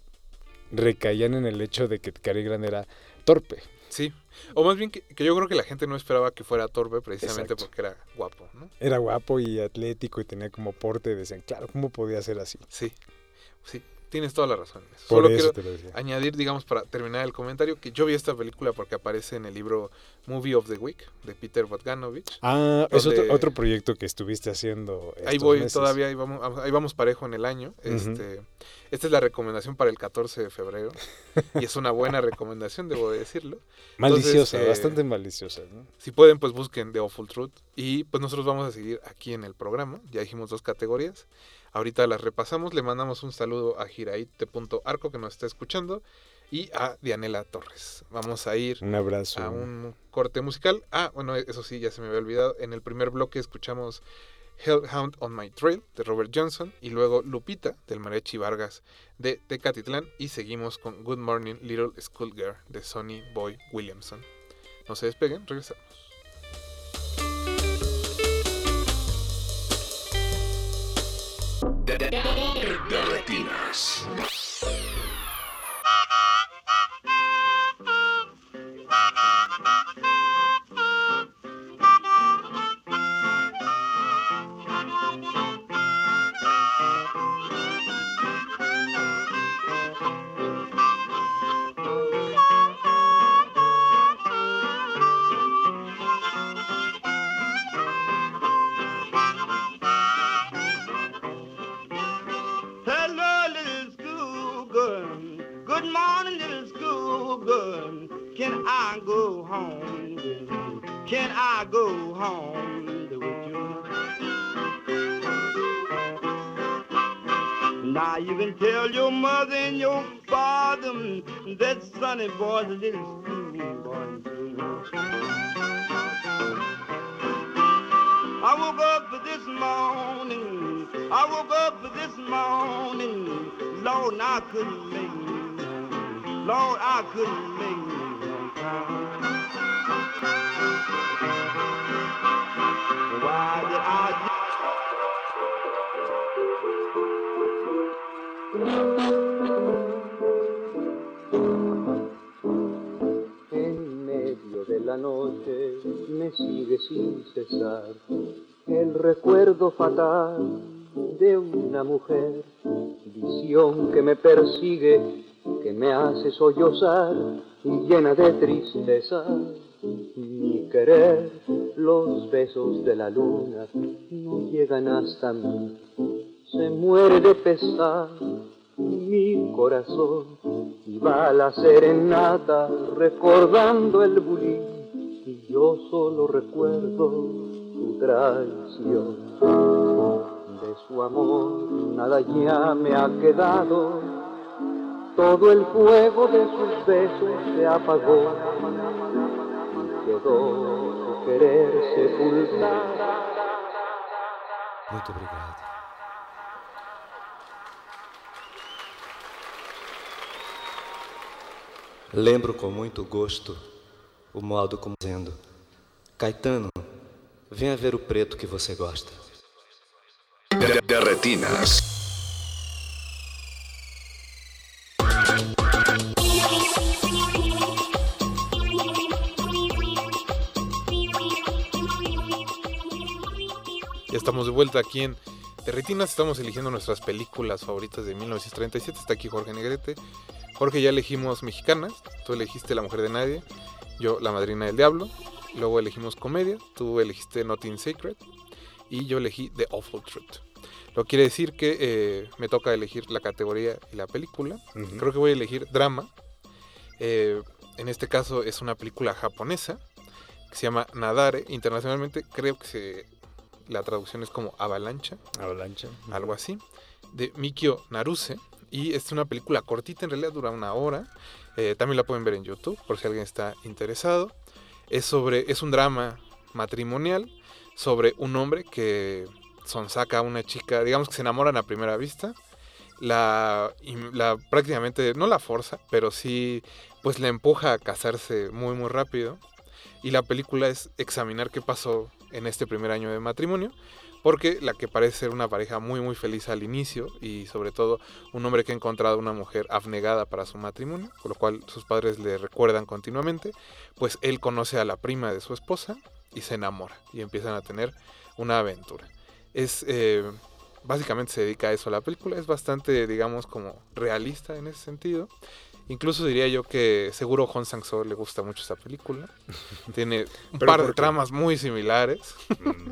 recaían en el hecho de que Cary Grant era torpe. Sí. O más bien que, que yo creo que la gente no esperaba que fuera torpe precisamente Exacto. porque era guapo, ¿no? Era guapo y atlético y tenía como porte. Decían, claro, ¿cómo podía ser así? Sí. Sí. Tienes toda la razón. en eso. Por Solo eso quiero añadir, digamos, para terminar el comentario, que yo vi esta película porque aparece en el libro Movie of the Week de Peter Bogdanovich. Ah, es otro, otro proyecto que estuviste haciendo. Ahí voy meses. todavía, ahí vamos, ahí vamos parejo en el año. Este, esta es la recomendación para el 14 de febrero. y es una buena recomendación, debo de decirlo. Maliciosa, Entonces, eh, bastante maliciosa, ¿no? Si pueden, pues busquen The Awful Truth. Y pues nosotros vamos a seguir aquí en el programa. Ya dijimos dos categorías. Ahorita las repasamos. Le mandamos un saludo a Giraite.arco que nos está escuchando. Y a Dianela Torres. Vamos a ir Un abrazo. a un corte musical. Ah, bueno, eso sí, ya se me había olvidado. En el primer bloque escuchamos Hellhound on My Trail de Robert Johnson y luego Lupita del Mariachi Vargas de Tecatitlán y seguimos con Good Morning Little Schoolgirl de Sonny Boy Williamson. No se despeguen, regresamos. De. Go home? with you? Can I go home with you? Now you can tell your mother and your father that sonny boy's a little schoolboy. I woke up this morning. I woke up this morning. Lord, I couldn't make me. Lord, I couldn't make me. En medio de la noche me sigue sin cesar el recuerdo fatal de una mujer, visión que me persigue, que me hace sollozar y llena de tristeza. Querer, los besos de la luna no llegan hasta mí, se muere de pesar mi corazón y va a la serenata recordando el bulín y yo solo recuerdo su traición. De su amor nada ya me ha quedado, todo el fuego de sus besos se apagó su querer sepultado. Muito obrigado. Lembro com muito gosto o modo como dizendo: Caetano, venha ver o preto que você gosta. De, de retinas. Estamos de vuelta aquí en De Retinas. Estamos eligiendo nuestras películas favoritas de 1937. Está aquí Jorge Negrete. Jorge, ya elegimos mexicanas. Tú elegiste La Mujer de Nadie. Yo, La Madrina del Diablo. Luego elegimos comedia. Tú elegiste Nothing Sacred. Y yo elegí The Awful Truth. Lo quiere decir que eh, me toca elegir la categoría y la película. Creo que voy a elegir drama. Eh, en este caso es una película japonesa que se llama Nadare. Internacionalmente creo que se, la traducción es como avalancha, Avalancha. algo así, de Mikio Naruse. Y es una película cortita, en realidad dura una hora. Eh, también la pueden ver en YouTube por si alguien está interesado. Es, sobre, es un drama matrimonial sobre un hombre que sonsaca a una chica, digamos que se enamoran a primera vista. La, la prácticamente, no la forza, pero sí, pues la empuja a casarse muy, muy rápido. Y la película es examinar qué pasó en este primer año de matrimonio. Porque la que parece ser una pareja muy muy feliz al inicio y sobre todo un hombre que ha encontrado una mujer abnegada para su matrimonio, con lo cual sus padres le recuerdan continuamente, pues él conoce a la prima de su esposa y se enamora y empiezan a tener una aventura. Es eh, básicamente se dedica a eso la película, es bastante digamos como realista en ese sentido. Incluso diría yo que seguro Hong Sang-soo le gusta mucho esa película. Tiene un ¿Pero par de tramas muy similares, Mm,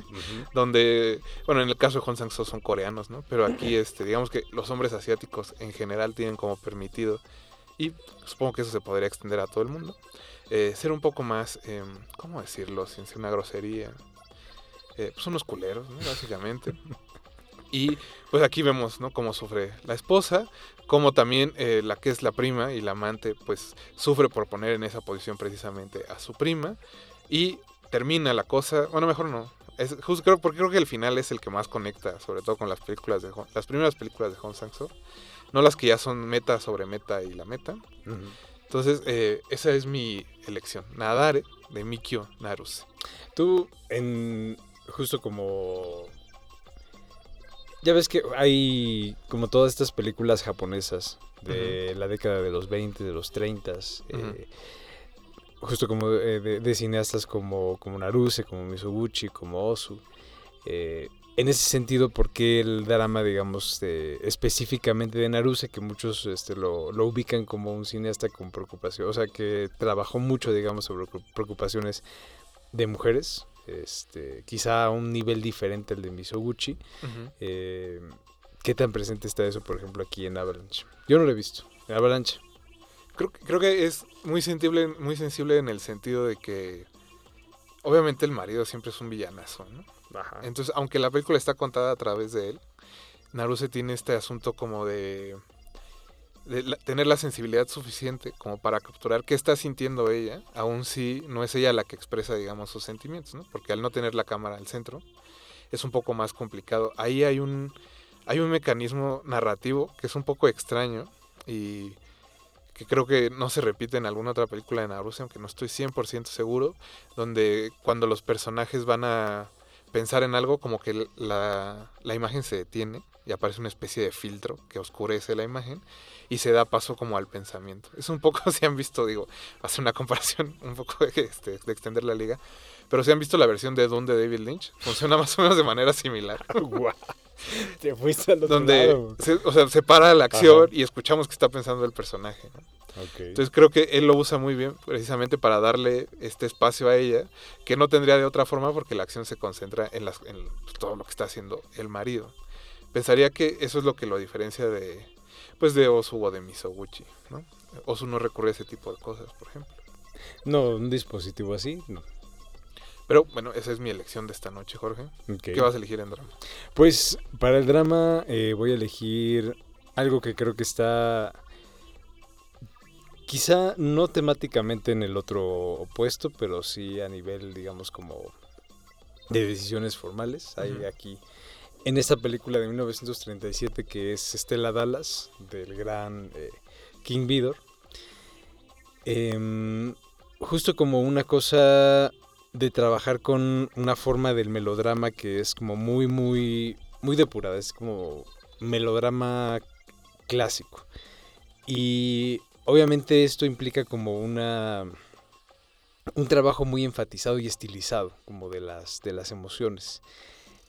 donde, bueno, en el caso de Hong Sang-soo son coreanos, ¿no? Pero aquí, este, digamos que los hombres asiáticos en general tienen como permitido, y supongo que eso se podría extender a todo el mundo, eh, ser un poco más, em, ¿cómo decirlo? Sin ser una grosería. Eh, pues unos culeros, ¿no? Básicamente. Y pues aquí vemos, ¿no? Cómo sufre la esposa, como también eh, la que es la prima y la amante, pues sufre por poner en esa posición precisamente a su prima. Y termina la cosa, bueno, mejor no. Es, justo creo, porque creo que el final es el que más conecta, sobre todo con las películas de las primeras películas de Hong Sang-soo, no las que ya son meta sobre meta y la meta. Entonces, eh, esa es mi elección, Nadare de Mikio Naruse. Tú, en justo como... Ya ves que hay como todas estas películas japonesas de la década de los 20, de los 30, eh, justo como eh, de, de cineastas como, como Naruse, como Misoguchi, como Osu. eh, en ese sentido, ¿por qué el drama, digamos, de- específicamente de Naruse, que muchos este, lo, lo ubican como un cineasta con preocupación, o sea, que trabajó mucho, digamos, sobre preocu- preocupaciones de mujeres, este, quizá a un nivel diferente al de Misoguchi. Eh, ¿Qué tan presente está eso, por ejemplo, aquí en Avalanche? Yo no lo he visto. En Avalanche. Creo, que- creo que es muy sensible, muy sensible en el sentido de que obviamente el marido siempre es un villanazo, ¿no? Entonces, aunque la película está contada a través de él, Naruse tiene este asunto como de la- tener la sensibilidad suficiente como para capturar qué está sintiendo ella, aun si no es ella la que expresa, digamos, sus sentimientos, ¿no? Porque al no tener la cámara al centro, es un poco más complicado. Ahí hay un, hay un mecanismo narrativo que es un poco extraño y que creo que no se repite en alguna otra película de Naruse, aunque no estoy 100% seguro, donde cuando los personajes van a pensar en algo, como que la, la imagen se detiene y aparece una especie de filtro que oscurece la imagen y se da paso como al pensamiento. Es un poco, si han visto, digo, hacer una comparación un poco de, este, de extender la liga, pero si han visto la versión de Dune de David Lynch, funciona más o menos de manera similar. Te fuiste al otro donde lado. se, o sea, se para la acción Ajá. y escuchamos que está pensando el personaje. Entonces creo que él lo usa muy bien precisamente para darle este espacio a ella que no tendría de otra forma porque la acción se concentra en, las, en todo lo que está haciendo el marido. Pensaría que eso es lo que lo diferencia de pues de Osu o de Misoguchi, ¿no? Osu no recurre a ese tipo de cosas, por ejemplo. No, un dispositivo así. No. Pero bueno, esa es mi elección de esta noche, Jorge. ¿Qué vas a elegir en drama? Pues para el drama eh, voy a elegir algo que creo que está quizá no temáticamente en el otro opuesto, pero sí a nivel, digamos, como de decisiones formales. Hay aquí en esta película de 1937 que es Stella Dallas del gran eh, King Vidor. Em, justo como una cosa de trabajar con una forma del melodrama que es como muy, muy, muy depurada. Es como melodrama clásico. Y obviamente esto implica como una un trabajo muy enfatizado y estilizado como de las de las emociones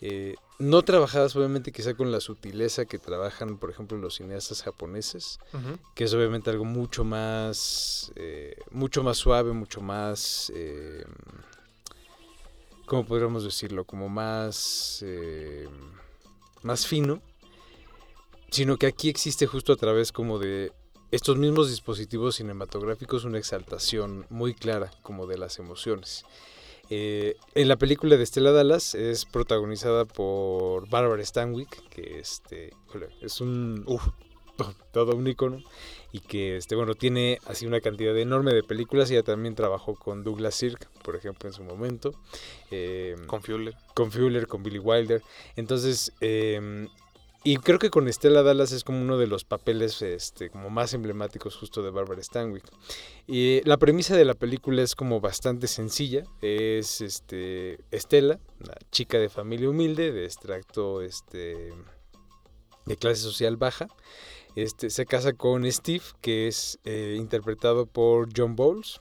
Eh, no trabajadas obviamente quizá con la sutileza que trabajan por ejemplo los cineastas japoneses que es obviamente algo mucho más eh, mucho más suave mucho más eh, cómo podríamos decirlo como más más fino sino que aquí existe justo a través como de estos mismos dispositivos cinematográficos una exaltación muy clara como de las emociones. Eh, en la película de Stella Dallas es protagonizada por Barbara Stanwyck, que este, es un uf, to- todo un icono y que este bueno tiene así una cantidad enorme de películas. Ella también trabajó con Douglas Sirk, por ejemplo, en su momento. Eh, Con Fuller. con Fuller, con Billy Wilder. Entonces, eh, y creo que con Estela Dallas es como uno de los papeles este, como más emblemáticos justo de Barbara Stanwyck. Y la premisa de la película es como bastante sencilla. Es este, Estela, una chica de familia humilde, de extracto este, de clase social baja. Este, se casa con Steve, que es eh, interpretado por John Bowles.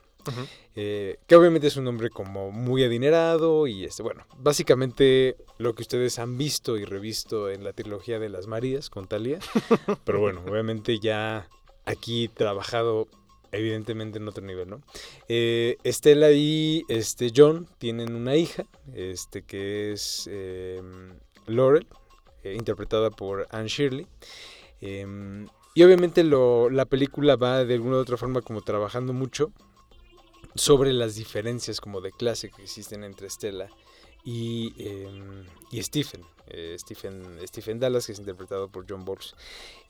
Eh, que obviamente es un hombre como muy adinerado y este, bueno, básicamente lo que ustedes han visto y revisto en la trilogía de las Marías con Talía, pero bueno, obviamente ya aquí trabajado evidentemente en otro nivel, ¿no? Eh, Estela y este John tienen una hija, este que es em, Laurel, eh, interpretada por Anne Shirley. Em, y obviamente lo, la película va de alguna u otra forma como trabajando mucho sobre las diferencias como de clase que existen entre Stella y, em, y Stephen, eh, Stephen, Stephen Dallas, que es interpretado por John Bowles.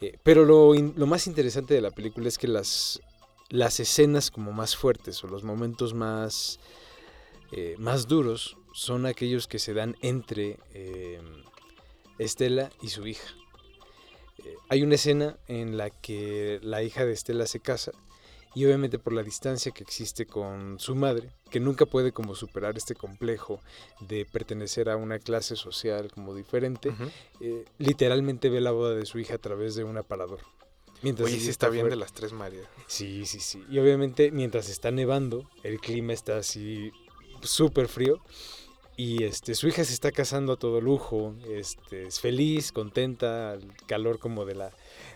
Eh, pero lo, lo, más interesante de la película es que las, las escenas como más fuertes o los momentos más, eh, más duros son aquellos que se dan entre em, Estela y su hija. hay una escena en la que la hija de Estela se casa y obviamente por la distancia que existe con su madre, que nunca puede como superar este complejo de pertenecer a una clase social como diferente, eh, literalmente ve la boda de su hija a través de un aparador. Mientras Oye, sí está bien de las tres Marías. Sí, sí, sí. Y obviamente mientras está nevando, el clima está así súper frío. Y este, su hija se está casando a todo lujo, este, es feliz, contenta, al calor como de la,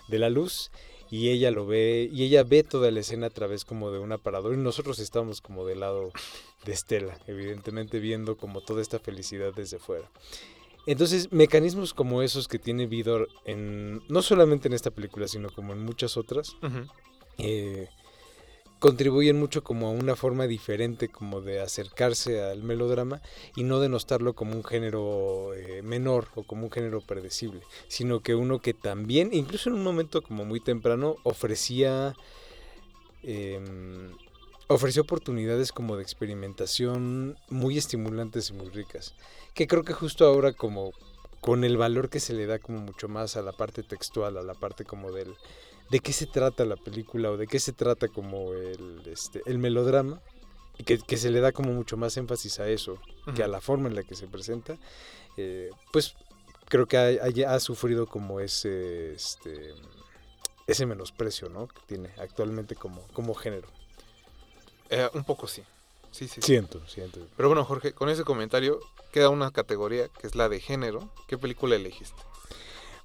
de la luz y ella lo ve, y ella ve toda la escena a través como de un aparador y nosotros estamos como del lado de Estela, evidentemente viendo como toda esta felicidad desde fuera. Entonces, mecanismos como esos que tiene Vidor en, no solamente en esta película, sino como en muchas otras, contribuyen mucho como a una forma diferente como de acercarse al melodrama y no denostarlo como un género eh, menor o como un género predecible, sino que uno que también, incluso en un momento como muy temprano, ofrecía... Em, ofreció oportunidades como de experimentación muy estimulantes y muy ricas. Que creo que justo ahora como con el valor que se le da como mucho más a la parte textual, a la parte como del, de qué se trata la película o de qué se trata como el, este, el melodrama, y que, se le da como mucho más énfasis a eso que a la forma en la que se presenta, eh, pues creo que ha, ha, sufrido como ese, este, ese menosprecio ¿no? que tiene actualmente como, como género. Eh, un poco sí. Sí, sí, Siento, siento. Pero bueno, Jorge, con ese comentario queda una categoría que es la de género. ¿Qué película elegiste?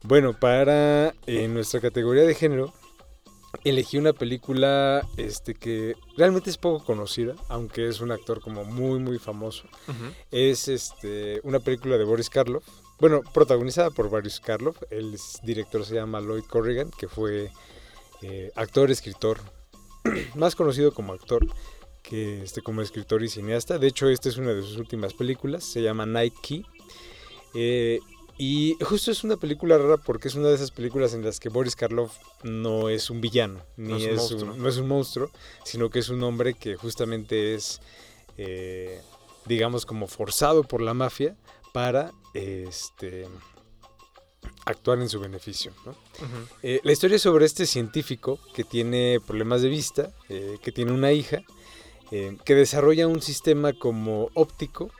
Bueno, para eh, nuestra categoría de género, elegí una película este, que realmente es poco conocida, aunque es un actor como muy, muy famoso. Es este, una película de Boris Karloff. Bueno, protagonizada por Boris Karloff. El director se llama Lloyd Corrigan, que fue eh, actor, escritor, más conocido como actor que este, como escritor y cineasta. De hecho, esta es una de sus últimas películas. Se llama Night Key. Eh, y justo es una película rara porque es una de esas películas en las que Boris Karloff no es un villano, ni es, un, no es un monstruo, sino que es un hombre que justamente es, eh, digamos, como forzado por la mafia para este, actuar en su beneficio. Eh, la historia es sobre este científico que tiene problemas de vista, eh, que tiene una hija, que desarrolla un sistema como óptico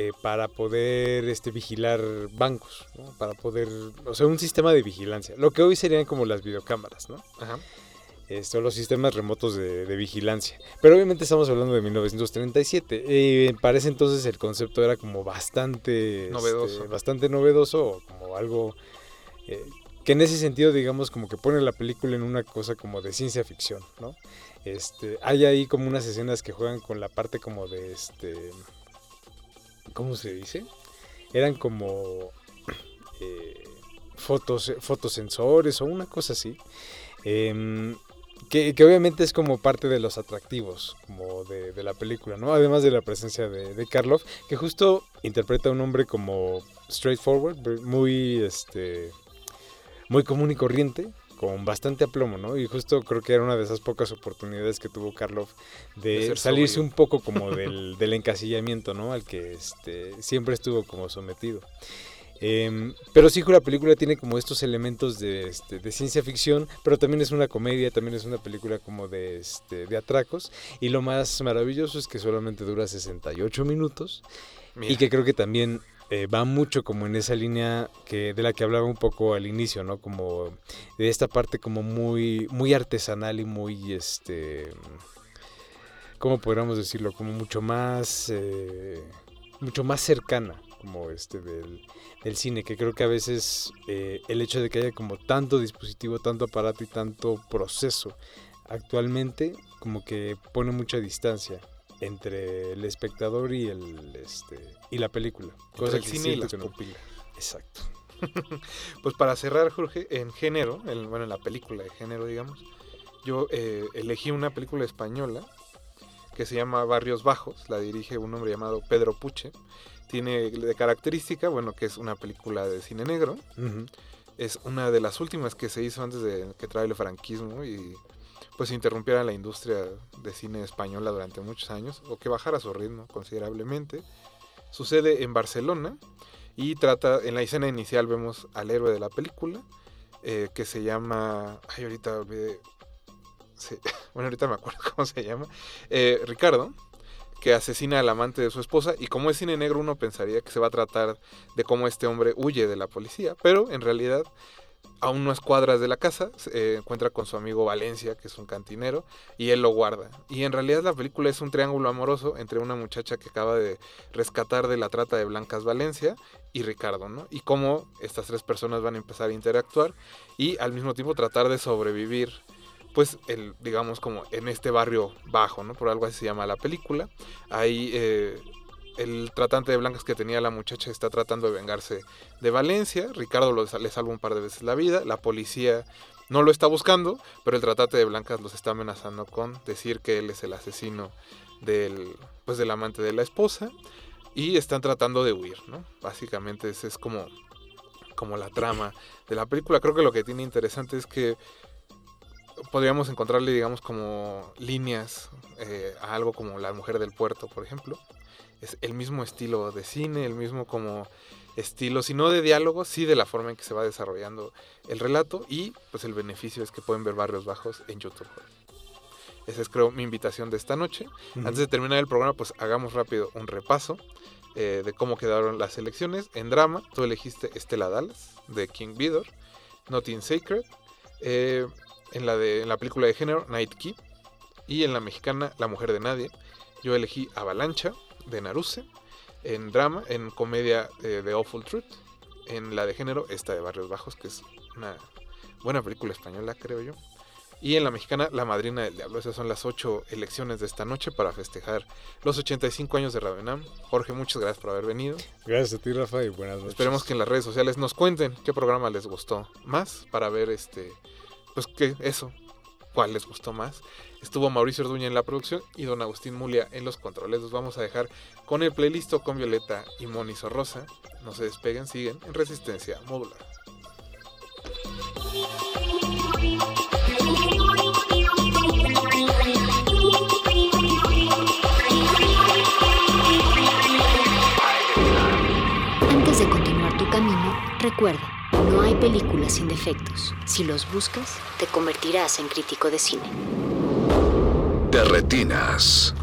eh, para poder este, vigilar bancos, para poder, o sea, un sistema de vigilancia, lo que hoy serían como las videocámaras, ¿no? Ajá. Esto, los sistemas remotos de, vigilancia. Pero obviamente estamos hablando de 1937. Eh, para ese entonces el concepto era como bastante este, novedoso. bastante novedoso, como algo eh, que en ese sentido, digamos, como que pone la película en una cosa como de ciencia ficción, ¿no? Este, hay ahí como unas escenas que juegan con la parte como de este ¿cómo se dice? Eran como eh, fotos, fotosensores o una cosa así. Em, que, obviamente es como parte de los atractivos como de, la película, ¿no? Además de la presencia de, de, Karloff, que justo interpreta a un hombre como straightforward, muy, este, muy común y corriente, con bastante aplomo, ¿no? Y justo creo que era una de esas pocas oportunidades que tuvo Karloff de, salirse un poco como del, encasillamiento, ¿no? Al que este, siempre estuvo como sometido. Em, pero sí la película tiene como estos elementos de, este, de ciencia ficción, pero también es una comedia, también es una película como de, este, de atracos. Y lo más maravilloso es que solamente dura 68 minutos Mira, y que creo que también eh, va mucho como en esa línea que de la que hablaba un poco al inicio, ¿no? Como de esta parte como muy muy artesanal y muy este ¿cómo podríamos decirlo? Como mucho más eh, mucho más cercana como este del, del cine, que creo que a veces eh, el hecho de que haya como tanto dispositivo, tanto aparato y tanto proceso actualmente como que pone mucha distancia entre el espectador y el este y la película. Entre el que cine y las que no- exacto. Pues para cerrar, Jorge, en género, en, bueno, en la película de género, digamos, yo eh, elegí una película española que se llama Barrios Bajos, la dirige un hombre llamado Pedro Puche. Tiene de característica, bueno, que es una película de cine negro, es una de las últimas que se hizo antes de que trae el franquismo y pues interrumpiera la industria de cine española durante muchos años o que bajara su ritmo considerablemente. Sucede en Barcelona y trata, en la escena inicial vemos al héroe de la película eh, que se llama, ay ahorita olvidé, bueno ahorita me acuerdo cómo se llama, eh, Ricardo, que asesina al amante de su esposa y como es cine negro uno pensaría que se va a tratar de cómo este hombre huye de la policía, pero en realidad a unas cuadras de la casa se eh, encuentra con su amigo Valencia, que es un cantinero, y él lo guarda. Y en realidad la película es un triángulo amoroso entre una muchacha que acaba de rescatar de la trata de Blancas Valencia y Ricardo, ¿no? Y cómo estas tres personas van a empezar a interactuar y al mismo tiempo tratar de sobrevivir pues el digamos como en este barrio bajo, ¿no? Por algo así se llama la película. Ahí eh, el tratante de blancas que tenía la muchacha está tratando de vengarse de Valencia. Ricardo le salva un par de veces la vida. La policía no lo está buscando, pero el tratante de blancas los está amenazando con decir que él es el asesino del, pues, del amante de la esposa. Y están tratando de huir, ¿no? Básicamente ese es como, como la trama de la película. Creo que lo que tiene interesante es que podríamos encontrarle, digamos, como líneas eh, a algo como La Mujer del Puerto, por ejemplo. Es el mismo estilo de cine, el mismo como estilo, si no de diálogo, sí de la forma en que se va desarrollando el relato y pues el beneficio es que pueden ver Barrios Bajos en YouTube. Esa es creo mi invitación de esta noche. Antes de terminar el programa, pues hagamos rápido un repaso eh, de cómo quedaron las elecciones. En drama, tú elegiste Estela Dallas de King Vidor, Nothing Sacred. eh, en, la de, en la película de género, Night Key. Y en la mexicana, La Mujer de Nadie. Yo elegí Avalancha de Naruse. En drama, en comedia eh, de Awful Truth. En la de género, esta de Barrios Bajos, que es una buena película española, creo yo. Y en la mexicana, La Madrina del Diablo. Esas son las ocho elecciones de esta noche para festejar los 85 años de Radio UNAM. Jorge, muchas gracias por haber venido. Gracias a ti, Rafa, y buenas noches. Esperemos que en las redes sociales nos cuenten qué programa les gustó más para ver este, pues qué, eso, cuál les gustó más. Estuvo Mauricio Orduña en la producción y don Agustín Mulia en los controles. Los vamos a dejar con el playlist con Violeta y Moni Sorrosa. No se despeguen, siguen en Resistencia Modular. Antes de continuar tu camino, recuerda, no hay películas sin defectos. Si los buscas, te convertirás en crítico de cine. De retinas.